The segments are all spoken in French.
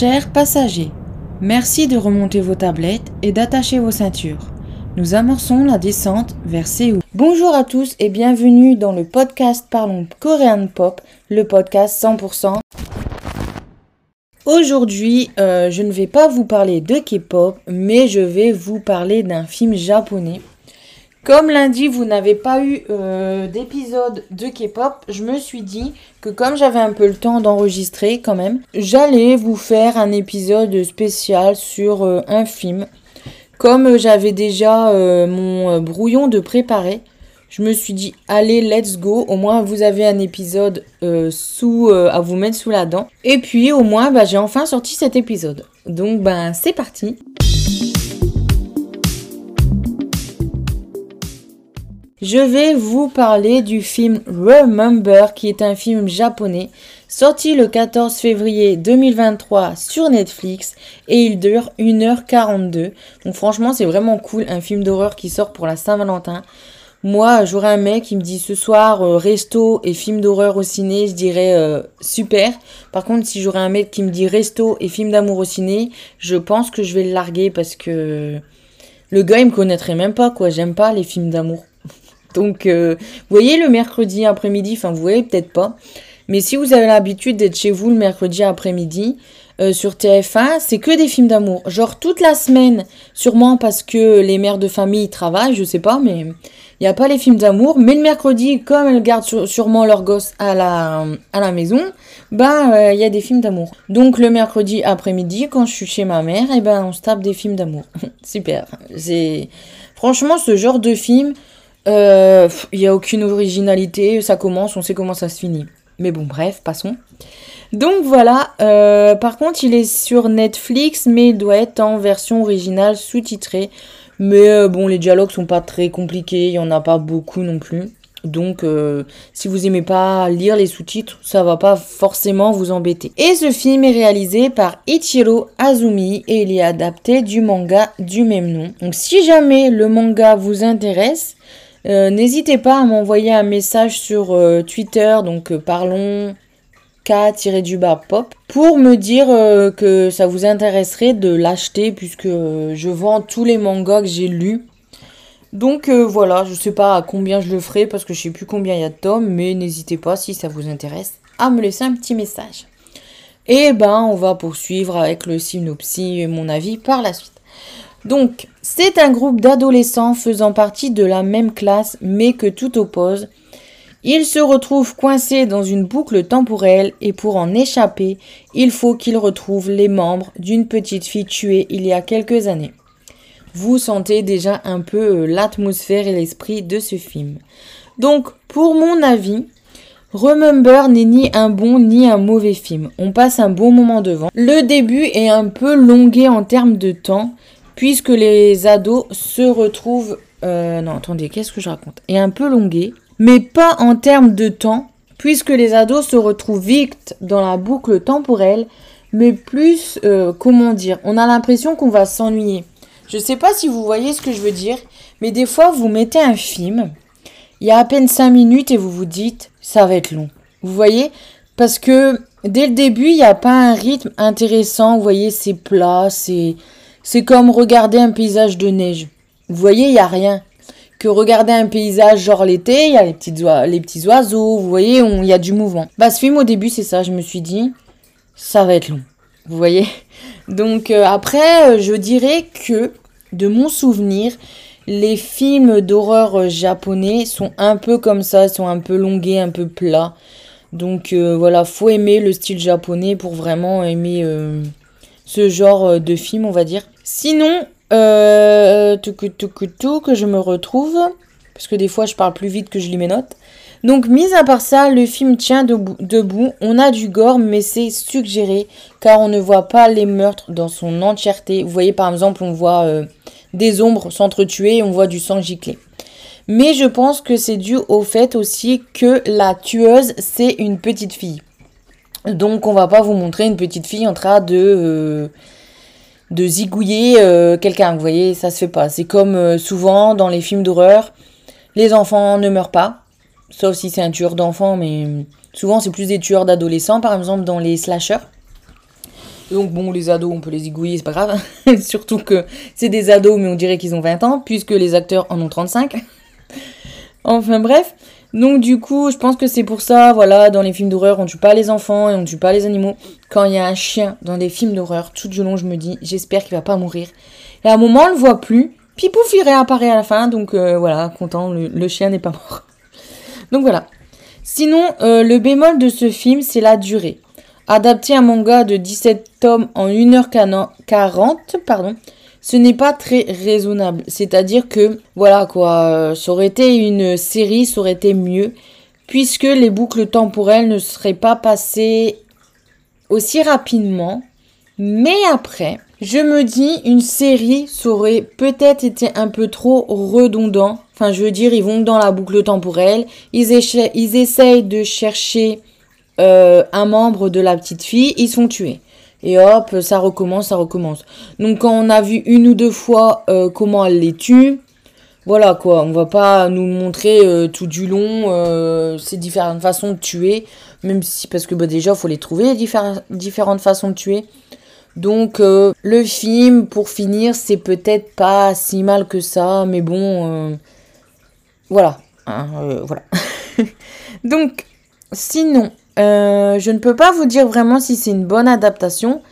Chers passagers, merci de remonter vos tablettes et d'attacher vos ceintures. Nous amorçons la descente vers Séoul. Bonjour à tous et bienvenue dans le podcast Parlons Korean Pop, le podcast 100%. Aujourd'hui, euh, je ne vais pas vous parler de K-pop, mais je vais vous parler d'un film japonais comme lundi, vous n'avez pas eu euh, d'épisode de K-pop, je me suis dit que comme j'avais un peu le temps d'enregistrer quand même, j'allais vous faire un épisode spécial sur euh, un film. Comme j'avais déjà euh, mon brouillon de préparer, je me suis dit allez let's go, au moins vous avez un épisode à vous mettre sous la dent. Et puis au moins bah, j'ai enfin sorti cet épisode. Donc ben c'est parti. Je vais vous parler du film Remember, qui est un film japonais sorti le 14 février 2023 sur Netflix et il dure 1h42. Donc franchement, c'est vraiment cool, un film d'horreur qui sort pour la Saint-Valentin. Moi, j'aurais un mec qui me dit ce soir euh, resto et film d'horreur au ciné, je dirais euh, super. Par contre, si j'aurais un mec qui me dit resto et film d'amour au ciné, je pense que je vais le larguer parce que le gars il me connaîtrait même pas quoi. J'aime pas les films d'amour. Donc, euh, vous voyez le mercredi après-midi, enfin, vous voyez peut-être pas. Mais si vous avez l'habitude d'être chez vous le mercredi après-midi, euh, sur TF1, c'est que des films d'amour. Genre toute la semaine, sûrement parce que les mères de famille travaillent, je sais pas, mais il n'y a pas les films d'amour. Mais le mercredi, comme elles gardent sûrement leurs gosses à la, à la maison, ben euh, il y a des films d'amour. Donc le mercredi après-midi, quand je suis chez ma mère, et eh ben on se tape des films d'amour. Super. C'est franchement ce genre de film il euh, n'y a aucune originalité, ça commence, on sait comment ça se finit. Mais bon, bref, passons. Donc voilà, euh, par contre il est sur Netflix, mais il doit être en version originale sous-titrée. Mais euh, bon, les dialogues sont pas très compliqués, il y en a pas beaucoup non plus. Donc si vous aimez pas lire les sous-titres, ça va pas forcément vous embêter. Et ce film est réalisé par Ichiro Azumi et il est adapté du manga du même nom. Donc si jamais le manga vous intéresse, euh, n'hésitez pas à m'envoyer un message sur euh, Twitter, donc euh, parlons K-du-bas pop, pour me dire que ça vous intéresserait de l'acheter puisque je vends tous les mangas que j'ai lus. Donc voilà, je sais pas à combien je le ferai parce que je sais plus combien il y a de tomes, mais n'hésitez pas si ça vous intéresse à me laisser un petit message. Et ben on va poursuivre avec le synopsis et mon avis par la suite. Donc, c'est un groupe d'adolescents faisant partie de la même classe mais que tout oppose. Ils se retrouvent coincés dans une boucle temporelle et pour en échapper, il faut qu'ils retrouvent les membres d'une petite fille tuée il y a quelques années. Vous sentez déjà un peu euh, l'atmosphère et l'esprit de ce film. Donc, pour mon avis, Remember n'est ni un bon ni un mauvais film. On passe un bon moment devant. Le début est un peu longué en termes de temps, puisque les ados se retrouvent... Euh, non, attendez, qu'est-ce que je raconte? Et un peu longué, mais pas en termes de temps, puisque les ados se retrouvent vite dans la boucle temporelle, mais plus, euh, comment dire, on a l'impression qu'on va s'ennuyer. Je sais pas si vous voyez ce que je veux dire, mais des fois vous mettez un film, il y a à peine 5 minutes et vous vous dites, ça va être long. Vous voyez? Parce que dès le début, il n'y a pas un rythme intéressant, vous voyez, c'est plat, c'est c'est comme regarder un paysage de neige. Vous voyez, il n'y a rien. Que regarder un paysage genre l'été, il y a les, petites les petits oiseaux, vous voyez, il y a du mouvement. Bah ce film au début c'est ça, je me suis dit, ça va être long. Vous voyez Donc euh, après, euh, je dirais que, de mon souvenir, les films d'horreur euh, japonais sont un peu comme ça, sont un peu longués, un peu plats. Donc voilà, faut aimer le style japonais pour vraiment aimer ce genre euh, de film, on va dire. Sinon, euh, tout, tout, tout, que je me retrouve, parce que des fois je parle plus vite que je lis mes notes. Donc, mis à part ça, le film tient debout. On a du gore, mais c'est suggéré, car on ne voit pas les meurtres dans son entièreté. Vous voyez, par exemple, on voit euh, des ombres s'entretuer et on voit du sang gicler. Mais je pense que c'est dû au fait aussi que la tueuse, c'est une petite fille. Donc on va pas vous montrer une petite fille en train de euh, de zigouiller euh, quelqu'un. Vous voyez, ça se fait pas. C'est comme euh, souvent dans les films d'horreur, les enfants ne meurent pas, sauf si c'est un tueur d'enfants, mais souvent c'est plus des tueurs d'adolescents, par exemple dans les slashers. Donc bon, les ados, on peut les igouiller, c'est pas grave. Surtout que c'est des ados, mais on dirait qu'ils ont 20 ans, puisque les acteurs en ont 35. enfin bref. Donc du coup, je pense que c'est pour ça, voilà, dans les films d'horreur, on tue pas les enfants et on tue pas les animaux. Quand il y a un chien dans des films d'horreur, tout du long, je me dis, j'espère qu'il va pas mourir. Et à un moment, on le voit plus. Puis pouf, il réapparaît à la fin, donc euh, voilà, content, le, chien n'est pas mort. donc voilà. Sinon, euh, le bémol de ce film, c'est la durée. Adapter un manga de 17 tomes en 1h40, pardon, ce n'est pas très raisonnable. C'est-à-dire que, voilà quoi, ça aurait été une série, ça aurait été mieux, puisque les boucles temporelles ne seraient pas passées aussi rapidement. Mais après, je me dis, une série, ça aurait peut-être été un peu trop redondant. Enfin, je veux dire, ils vont dans la boucle temporelle, ils, ils essayent de chercher euh, un membre de la petite fille, ils sont tués. Et hop, ça recommence, ça recommence. Donc quand on a vu une ou deux fois euh, comment elle les tue, voilà quoi, on va pas nous montrer euh, tout du long ces différentes façons de tuer, même si parce que bah, déjà faut les trouver différentes façons de tuer. Donc le film pour finir c'est peut-être pas si mal que ça, mais bon voilà, hein, voilà. Donc sinon euh, je ne peux pas vous dire vraiment si c'est une bonne adaptation,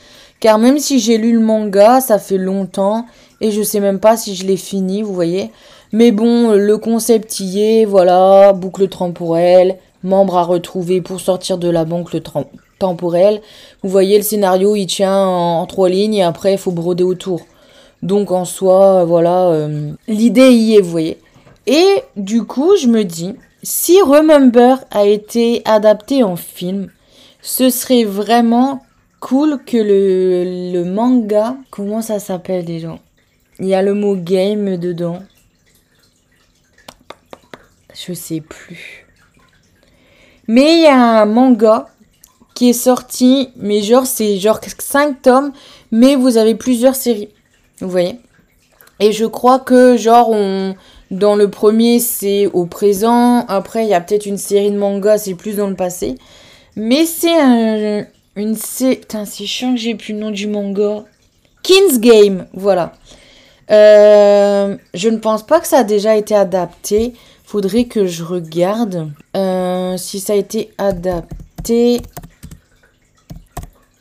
car même si j'ai lu le manga, ça fait longtemps et je sais même pas si je l'ai fini, vous voyez. Mais bon, le concept y est, voilà, boucle temporelle, membre à retrouver pour sortir de la boucle temporelle. Vous voyez, le scénario, il tient en, trois lignes et après, il faut broder autour. Donc en soi, voilà, euh, l'idée y est, vous voyez. Et du coup, je me dis, si Remember a été adapté en film, ce serait vraiment cool que le, manga, comment ça s'appelle déjà? Il y a le mot game dedans. Je sais plus. Mais il y a un manga qui est sorti, mais genre c'est genre 5 tomes, mais vous avez plusieurs séries. Vous voyez? Et je crois que genre on dans le premier, c'est au présent. Après, il y a peut-être une série de mangas, c'est plus dans le passé. Mais c'est un, une Putain, c'est chiant que j'ai plus le nom du manga. King's Game, voilà. Euh, je ne pense pas que ça a déjà été adapté. Faudrait que je regarde euh, si ça a été adapté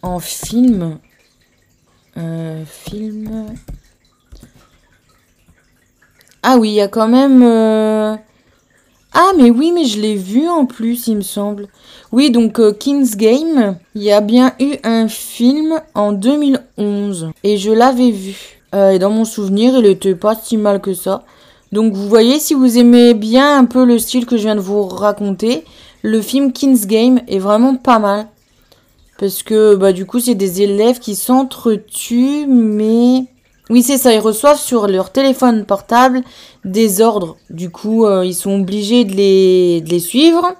en film. Euh, film. Ah oui, il y a quand même... Euh, ah mais oui, mais je l'ai vu en plus, il me semble. Oui, donc euh, King's Game, il y a bien eu un film en 2011. Et je l'avais vu. Euh, et dans mon souvenir, il était pas si mal que ça. Donc vous voyez, si vous aimez bien un peu le style que je viens de vous raconter, le film King's Game est vraiment pas mal. Parce que bah du coup, c'est des élèves qui s'entretuent, mais oui, c'est ça. Ils reçoivent sur leur téléphone portable des ordres. Du coup, euh, ils sont obligés de les, suivre.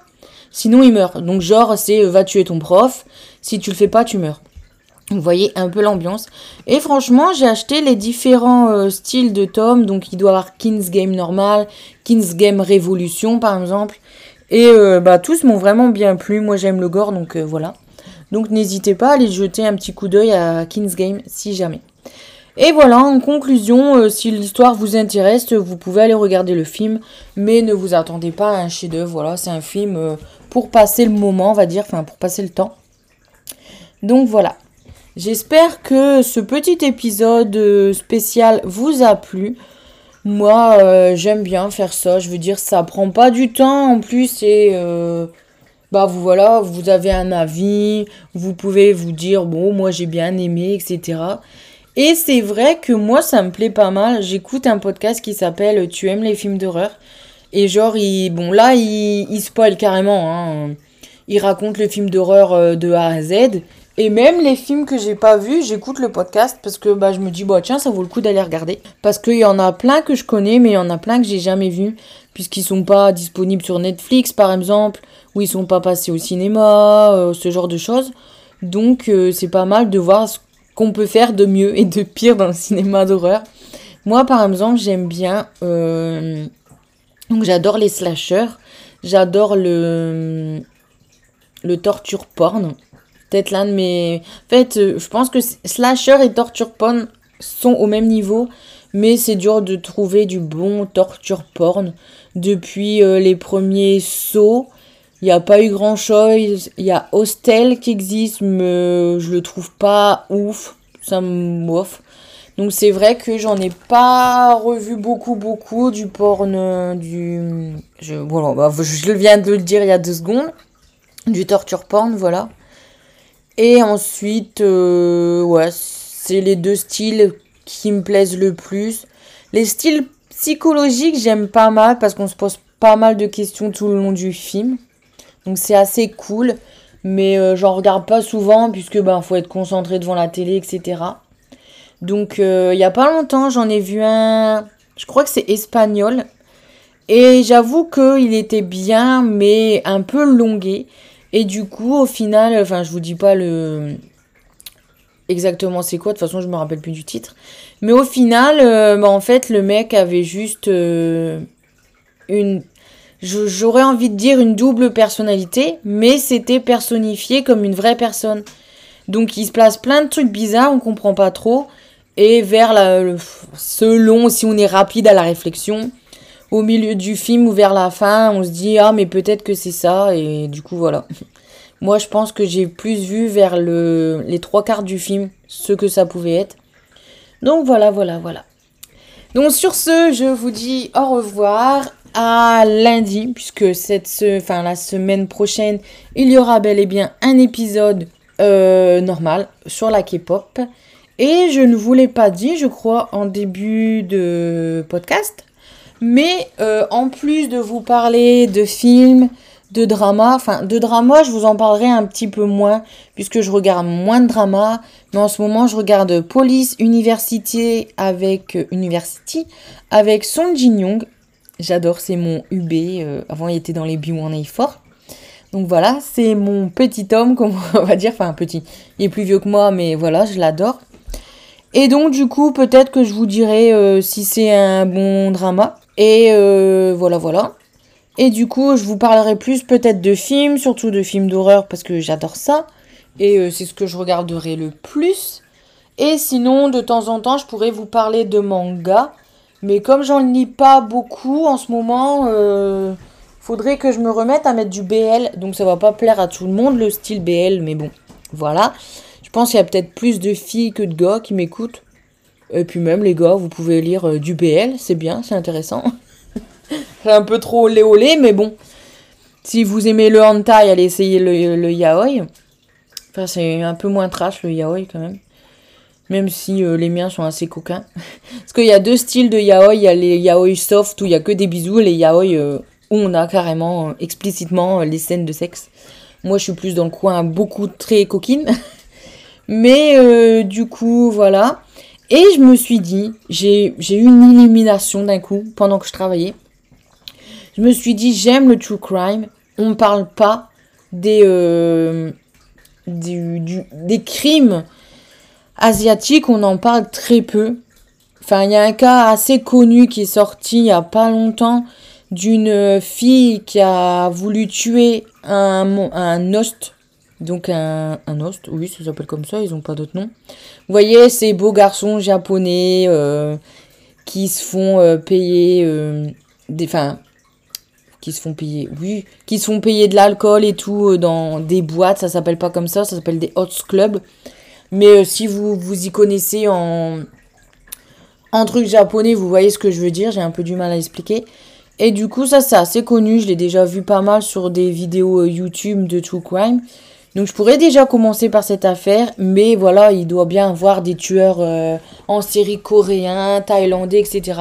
Sinon, ils meurent. Donc, genre, c'est euh, va tuer ton prof. Si tu le fais pas, tu meurs. Vous voyez un peu l'ambiance. Et franchement, j'ai acheté les différents euh, styles de tomes. Donc, il doit y avoir King's Game normal, King's Game Révolution, par exemple. Et bah, tous m'ont vraiment bien plu. Moi, j'aime le gore, donc voilà. Donc, n'hésitez pas à aller jeter un petit coup d'œil à King's Game si jamais. Et voilà, en conclusion, euh, si l'histoire vous intéresse, vous pouvez aller regarder le film, mais ne vous attendez pas à un chef-d'œuvre. Voilà, c'est un film euh, pour passer le moment, on va dire, enfin pour passer le temps. Donc voilà. J'espère que ce petit épisode euh, spécial vous a plu. Moi, j'aime bien faire ça. Je veux dire, ça prend pas du temps en plus et bah vous voilà, vous avez un avis, vous pouvez vous dire bon, moi j'ai bien aimé, etc. Et c'est vrai que moi, ça me plaît pas mal. J'écoute un podcast qui s'appelle Tu aimes les films d'horreur. Et genre, il, bon, là, il, il spoil carrément. Hein. Il raconte le film d'horreur euh, de A à Z. Et même les films que j'ai pas vus, j'écoute le podcast parce que bah, je me dis, bah tiens, ça vaut le coup d'aller regarder. Parce qu'il y en a plein que je connais, mais il y en a plein que j'ai jamais vus. Puisqu'ils sont pas disponibles sur Netflix, par exemple, ou ils sont pas passés au cinéma, euh, ce genre de choses. Donc, euh, c'est pas mal de voir ce qu'on peut faire de mieux et de pire dans le cinéma d'horreur. Moi, par exemple, j'aime bien. Euh, donc, j'adore les slashers. J'adore le, le torture porn. peut-être l'un de mes... En fait, euh, je pense que slasher et torture porn sont au même niveau, mais c'est dur de trouver du bon torture porn. Depuis euh, les premiers sauts, il n'y a pas eu grand-chose. Il y a Hostel qui existe, mais je le trouve pas ouf. Ça me bof. Donc c'est vrai que j'en ai pas revu beaucoup, beaucoup du porn, euh, du... Je, voilà, bah, je viens de le dire il y a deux secondes. Du torture porn, voilà. Et ensuite, euh, ouais, c'est les deux styles qui me plaisent le plus. Les styles psychologiques, j'aime pas mal parce qu'on se pose pas mal de questions tout le long du film. Donc c'est assez cool. Mais euh, j'en regarde pas souvent puisque ben faut être concentré devant la télé, etc. Donc, euh, il n'y a pas longtemps, j'en ai vu un, je crois que c'est espagnol. Et j'avoue qu'il était bien, mais un peu longué. Et du coup, au final, enfin, je vous dis pas le exactement c'est quoi. De toute façon, je me rappelle plus du titre. Mais au final, euh, bah, en fait, le mec avait juste une, j'aurais envie de dire une double personnalité, mais c'était personnifié comme une vraie personne. Donc, il se place plein de trucs bizarres, on comprend pas trop. Et vers la, selon si on est rapide à la réflexion, au milieu du film ou vers la fin, on se dit ah mais peut-être que c'est ça et du coup voilà. Moi je pense que j'ai plus vu vers le, les trois quarts du film ce que ça pouvait être. Donc voilà voilà voilà. Donc sur ce, je vous dis au revoir à lundi puisque cette enfin la semaine prochaine, il y aura bel et bien un épisode euh, normal sur la K-pop. Et je ne vous l'ai pas dit, je crois, en début de podcast. Mais euh, en plus de vous parler de films, de drama, enfin de drama, je vous en parlerai un petit peu moins, puisque je regarde moins de drama. Mais en ce moment, je regarde Police University avec euh, University avec Song Jin Young. J'adore, c'est mon UB. Euh, avant, il était dans les B1A fort. Donc voilà, c'est mon petit homme, comme on va dire. Enfin, petit. Il est plus vieux que moi, mais voilà, je l'adore. Et donc du coup, peut-être que je vous dirai euh, si c'est un bon drama. Et euh, voilà, voilà. Et du coup, je vous parlerai plus peut-être de films, surtout de films d'horreur parce que j'adore ça. Et c'est ce que je regarderai le plus. Et sinon, de temps en temps, je pourrais vous parler de manga. Mais comme j'en lis pas beaucoup en ce moment, faudrait que je me remette à mettre du BL. Donc ça va pas plaire à tout le monde le style BL, mais bon, voilà. Je pense qu'il y a peut-être plus de filles que de gars qui m'écoutent. Et puis même les gars, vous pouvez lire euh, du BL, c'est bien, c'est intéressant. c'est un peu trop olé mais bon. Si vous aimez le hentai, allez essayer le, yaoi. Enfin, c'est un peu moins trash le yaoi quand même. Même si euh, les miens sont assez coquins. Parce qu'il y a deux styles de yaoi. Il y a les yaoi soft où il y a que des bisous. Les yaoi euh, où on a carrément, explicitement, les scènes de sexe. Moi, je suis plus dans le coin beaucoup très coquine. Mais euh, du coup, voilà. Et je me suis dit, j'ai eu une illumination d'un coup pendant que je travaillais. Je me suis dit, j'aime le true crime. On ne parle pas des, euh, des crimes asiatiques, on en parle très peu. Enfin, il y a un cas assez connu qui est sorti il n'y a pas longtemps d'une fille qui a voulu tuer un, un host donc un, un host, oui, ça s'appelle comme ça, ils n'ont pas d'autre nom. Vous voyez, ces beaux garçons japonais euh, qui se font euh, payer euh, des... Enfin, qui se font payer, oui, qui se font payer de l'alcool et tout dans des boîtes, ça s'appelle pas comme ça, ça s'appelle des hot clubs. Mais si vous vous y connaissez en, truc japonais, vous voyez ce que je veux dire, j'ai un peu du mal à expliquer. Et du coup, ça c'est assez connu, je l'ai déjà vu pas mal sur des vidéos YouTube de True Crime. Donc je pourrais déjà commencer par cette affaire, mais voilà, il doit bien avoir des tueurs euh, en série coréens, thaïlandais, etc.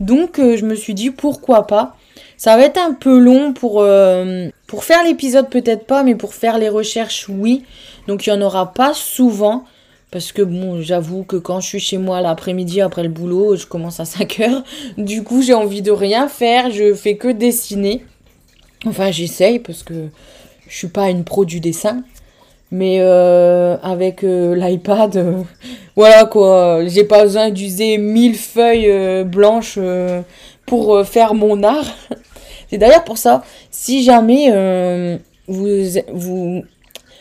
Donc euh, je me suis dit pourquoi pas? Ça va être un peu long euh, pour faire l'épisode peut-être pas, mais pour faire les recherches oui. Donc il n'y en aura pas souvent. Parce que bon, j'avoue que quand je suis chez moi l'après-midi après le boulot, je commence à 5 heures. Du coup, j'ai envie de rien faire, je fais que dessiner. Enfin, j'essaye parce que je suis pas une pro du dessin. Mais euh, avec euh, l'iPad, euh, voilà quoi, j'ai pas besoin d'user mille feuilles blanches pour faire mon art. C'est d'ailleurs pour ça, si jamais vous, vous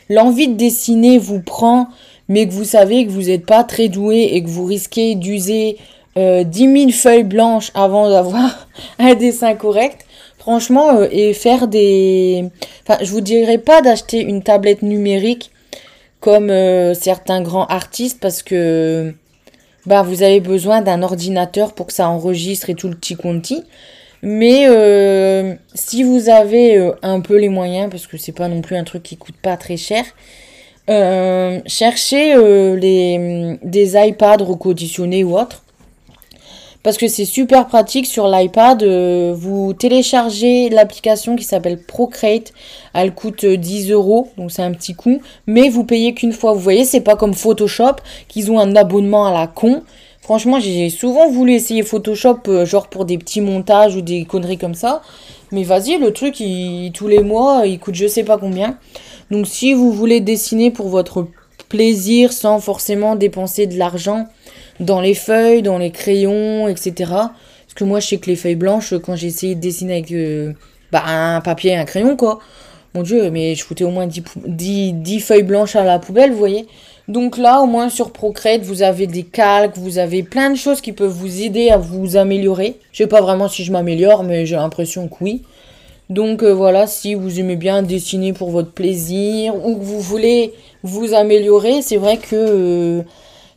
l'envie de dessiner vous prend, mais que vous savez que vous n'êtes pas très doué et que vous risquez d'user euh, 10 000 feuilles blanches avant d'avoir un dessin correct, franchement, euh, et faire des... Enfin, je vous dirais pas d'acheter une tablette numérique comme euh, certains grands artistes parce que bah, vous avez besoin d'un ordinateur pour que ça enregistre et tout le petit conti. Mais euh, si vous avez euh, un peu les moyens, parce que c'est pas non plus un truc qui coûte pas très cher, euh, cherchez les, des iPads reconditionnés ou autres. Parce que c'est super pratique sur l'iPad. vous téléchargez l'application qui s'appelle Procreate. Elle coûte 10 euros, donc c'est un petit coup. Mais vous payez qu'une fois. Vous voyez, c'est pas comme Photoshop, qu'ils ont un abonnement à la con. Franchement, j'ai souvent voulu essayer Photoshop, euh, genre pour des petits montages ou des conneries comme ça. Mais vas-y, le truc, tous les mois, il coûte je sais pas combien. Donc si vous voulez dessiner pour votre plaisir sans forcément dépenser de l'argent dans les feuilles, dans les crayons, etc. Parce que moi, je sais que les feuilles blanches, quand j'ai essayé de dessiner avec euh, bah, un papier et un crayon, quoi. Mon dieu, mais je foutais au moins 10, 10 feuilles blanches à la poubelle, vous voyez. Donc là, au moins sur Procreate, vous avez des calques, vous avez plein de choses qui peuvent vous aider à vous améliorer. Je sais pas vraiment si je m'améliore, mais j'ai l'impression que oui. Donc euh, voilà, si vous aimez bien dessiner pour votre plaisir ou que vous voulez vous améliorer, c'est vrai que euh,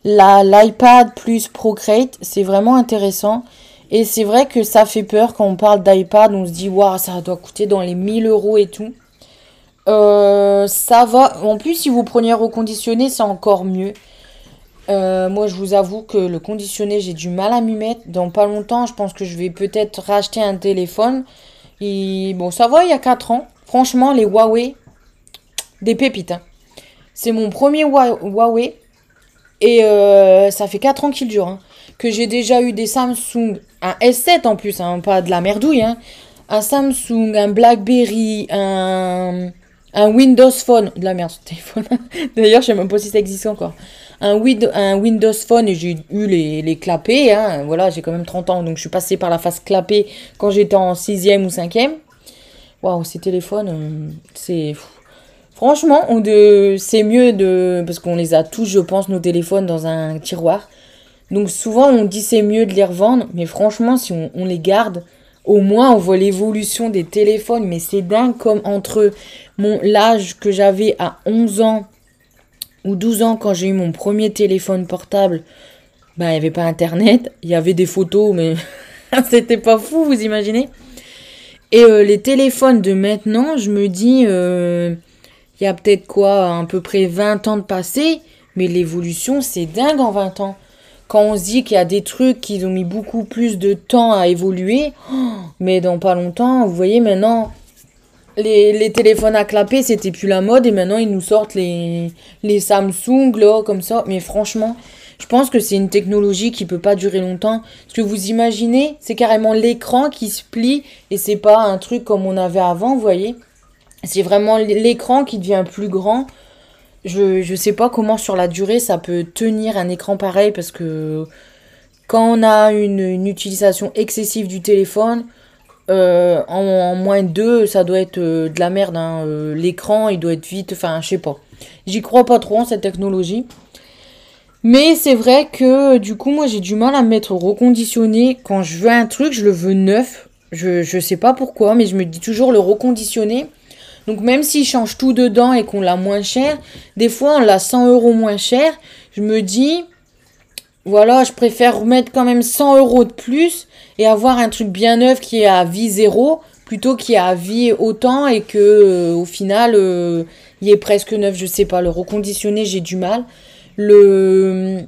l'iPad plus Procreate, c'est vraiment intéressant. Et c'est vrai que ça fait peur quand on parle d'iPad, on se dit, waouh, ça doit coûter dans les 1000 euros et tout. Euh, ça va. En plus, si vous preniez reconditionné, c'est encore mieux. Euh, moi, je vous avoue que le conditionné, j'ai du mal à m'y mettre. Dans pas longtemps, je pense que je vais peut-être racheter un téléphone. Et bon, ça va, il y a 4 ans. Franchement, les Huawei, des pépites. Hein. C'est mon premier Huawei. Et euh, ça fait 4 ans qu'il dure. Hein. Que j'ai déjà eu des Samsung. Un S7 en plus, hein, pas de la merdouille. Un Samsung, un Blackberry, un un Windows Phone, de la merde ce téléphone. D'ailleurs, je sais même pas si ça existe encore. Un, un Windows Phone et j'ai eu les, les clapets. Hein. Voilà, j'ai quand même 30 ans, donc je suis passée par la phase clapée quand j'étais en 6e ou 5e. Waouh, ces téléphones, euh, c'est. Franchement, c'est mieux de. Parce qu'on les a tous, je pense, nos téléphones dans un tiroir. Donc souvent, on dit c'est mieux de les revendre, mais franchement, si on les garde, au moins on voit l'évolution des téléphones, mais c'est dingue comme entre mon l'âge que j'avais à 11 ans ou 12 ans quand j'ai eu mon premier téléphone portable, bah il n'y avait pas internet, il y avait des photos, mais c'était pas fou, vous imaginez. Et euh, les téléphones de maintenant, je me dis, euh, il y a peut-être quoi, à peu près 20 ans de passé, mais l'évolution c'est dingue en 20 ans quand on se dit qu'il y a des trucs qui ont mis beaucoup plus de temps à évoluer, mais dans pas longtemps, vous voyez maintenant, les, téléphones à clapper, c'était plus la mode, et maintenant ils nous sortent les, Samsung, comme ça. Mais franchement, je pense que c'est une technologie qui peut pas durer longtemps. Ce que vous imaginez, c'est carrément l'écran qui se plie, et c'est pas un truc comme on avait avant, vous voyez. C'est vraiment l'écran qui devient plus grand. Je, je sais pas comment sur la durée ça peut tenir un écran pareil parce que quand on a une, utilisation excessive du téléphone, euh, en, moins de deux, ça doit être euh, de la merde. Hein. Euh, l'écran, il doit être vite. Enfin, je sais pas. J'y crois pas trop en cette technologie. Mais c'est vrai que du coup, moi j'ai du mal à me mettre reconditionné. Quand je veux un truc, je le veux neuf. Je, je sais pas pourquoi, mais je me dis toujours le reconditionner donc même s'il change tout dedans et qu'on l'a moins cher, des fois on l'a 100 euros moins cher, je me dis, voilà, je préfère remettre quand même 100 euros de plus et avoir un truc bien neuf qui est à vie zéro plutôt qu'il est à vie autant et que euh, au final euh, il est presque neuf, je sais pas, le reconditionner j'ai du mal. Le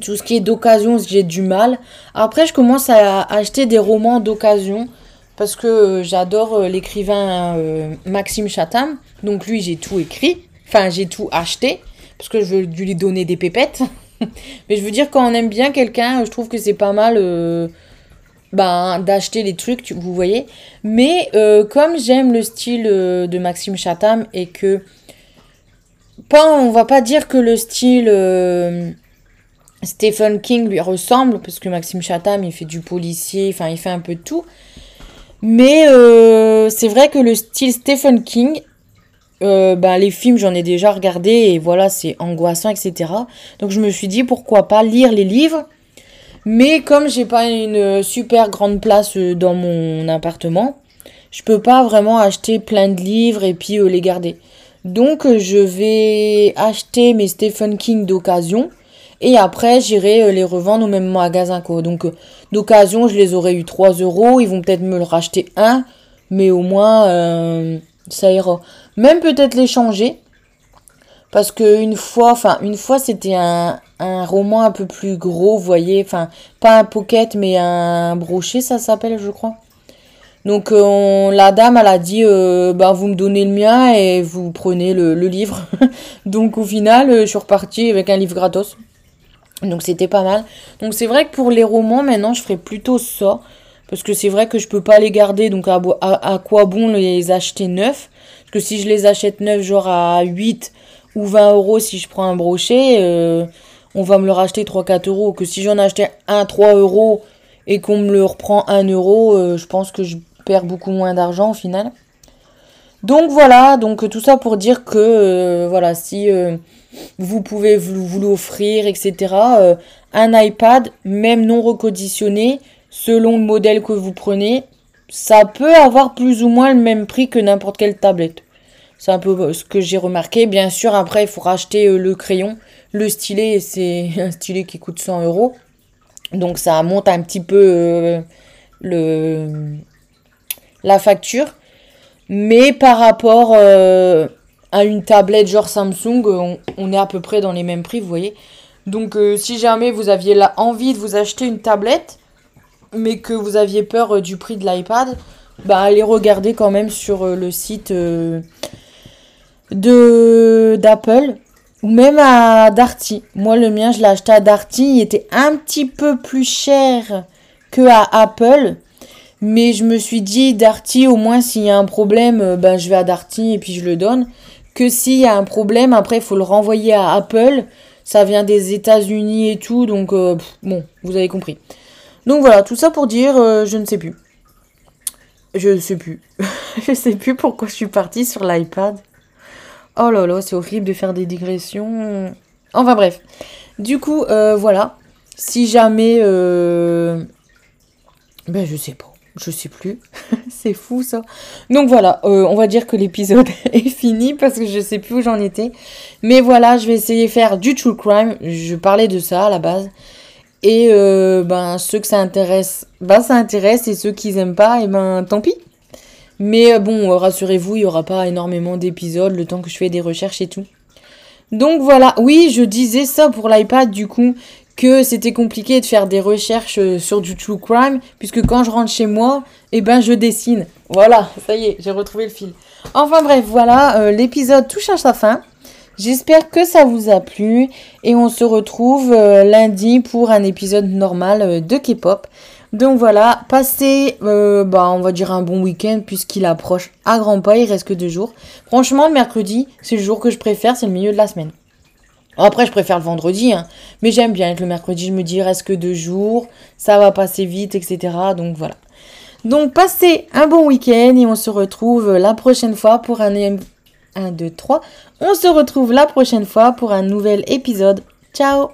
tout ce qui est d'occasion, j'ai du mal. Après, je commence à acheter des romans d'occasion parce que euh, j'adore euh, l'écrivain euh, Maxime Chatham. Donc lui, j'ai tout écrit. Enfin, j'ai tout acheté parce que je veux lui donner des pépettes. Mais je veux dire, quand on aime bien quelqu'un, je trouve que c'est pas mal ben, d'acheter les trucs, vous voyez. Mais comme j'aime le style de Maxime Chatham et que pas, on va pas dire que le style Stephen King lui ressemble, parce que Maxime Chatham, il fait du policier, enfin, il fait un peu de tout. Mais euh, c'est vrai que le style Stephen King, euh, ben, les films, j'en ai déjà regardé et voilà, c'est angoissant, etc. Donc je me suis dit pourquoi pas lire les livres. Mais comme j'ai pas une super grande place euh, dans mon appartement, je peux pas vraiment acheter plein de livres et puis les garder. Donc je vais acheter mes Stephen King d'occasion et après j'irai les revendre au même magasin quoi. Donc d'occasion je les aurais eu 3 euros, ils vont peut-être me le racheter un, mais au moins ça ira. Même peut-être les changer. Parce que une fois, enfin, une fois, c'était un, un, roman un peu plus gros, vous voyez. Enfin, pas un pocket, mais un brochet, ça s'appelle, je crois. Donc, euh, la dame, elle a dit, euh, bah, vous me donnez le mien et vous prenez le, le livre. Donc, au final, euh, je suis repartie avec un livre gratos. Donc, c'était pas mal. Donc, c'est vrai que pour les romans, maintenant, je ferais plutôt ça. Parce que c'est vrai que je peux pas les garder. Donc, à, quoi bon les acheter neufs parce que si je les achète neufs, genre à 8 ou 20 euros, si je prends un brochet, euh, on va me le racheter 3-4 euros. Que si j'en achetais un 3 euros et qu'on me le reprend 1 euro, euh, je pense que je perds beaucoup moins d'argent au final. Donc voilà, donc tout ça pour dire que euh, voilà, si vous pouvez vous, l'offrir, etc. un iPad, même non reconditionné, selon le modèle que vous prenez, ça peut avoir plus ou moins le même prix que n'importe quelle tablette. C'est un peu ce que j'ai remarqué. Bien sûr, après, il faut racheter euh, le crayon. Le stylet, c'est un stylet qui coûte 100 euros. Donc ça monte un petit peu euh, la facture. Mais par rapport euh, à une tablette genre Samsung, on, est à peu près dans les mêmes prix, vous voyez. Donc si jamais vous aviez envie de vous acheter une tablette, mais que vous aviez peur euh, du prix de l'iPad, bah allez regarder quand même sur euh, le site euh, d'Apple ou même à Darty. Moi le mien je l'ai acheté à Darty, il était un petit peu plus cher que à Apple. Mais je me suis dit Darty au moins s'il y a un problème, ben je vais à Darty et puis je le donne. Que s'il y a un problème, après il faut le renvoyer à Apple. Ça vient des États-Unis et tout, donc bon, vous avez compris. Donc voilà, tout ça pour dire, euh, je ne sais plus. Je ne sais plus. je sais plus pourquoi je suis partie sur l'iPad. Oh là là, c'est horrible de faire des digressions. Enfin bref. Du coup, euh, voilà. Si jamais... Euh... Ben je sais pas. Je sais plus. c'est fou ça. Donc voilà, euh, on va dire que l'épisode est fini parce que je sais plus où j'en étais. Mais voilà, je vais essayer de faire du true crime. Je parlais de ça à la base. Et euh, ben, ceux que ça intéresse, ben, ça intéresse. Et ceux qui n'aiment pas, et eh ben, tant pis. Mais euh, bon, rassurez-vous, il n'y aura pas énormément d'épisodes le temps que je fais des recherches et tout. Donc voilà, oui, je disais ça pour l'iPad du coup, que c'était compliqué de faire des recherches sur du true crime, puisque quand je rentre chez moi, eh ben je dessine. Voilà, ça y est, j'ai retrouvé le fil. Enfin bref, voilà, l'épisode touche à sa fin. J'espère que ça vous a plu et on se retrouve euh, lundi pour un épisode normal euh, de K-pop. Donc voilà, passez, euh, bah, on va dire un bon week-end puisqu'il approche à grands pas, il reste que deux jours. Franchement, le mercredi, c'est le jour que je préfère, c'est le milieu de la semaine. Après, je préfère le vendredi, hein, mais j'aime bien être le mercredi, je me dis, reste que deux jours, ça va passer vite, etc. Donc voilà. Donc passez un bon week-end et on se retrouve la prochaine fois pour un 1, 2, 3. On se retrouve la prochaine fois pour un nouvel épisode. Ciao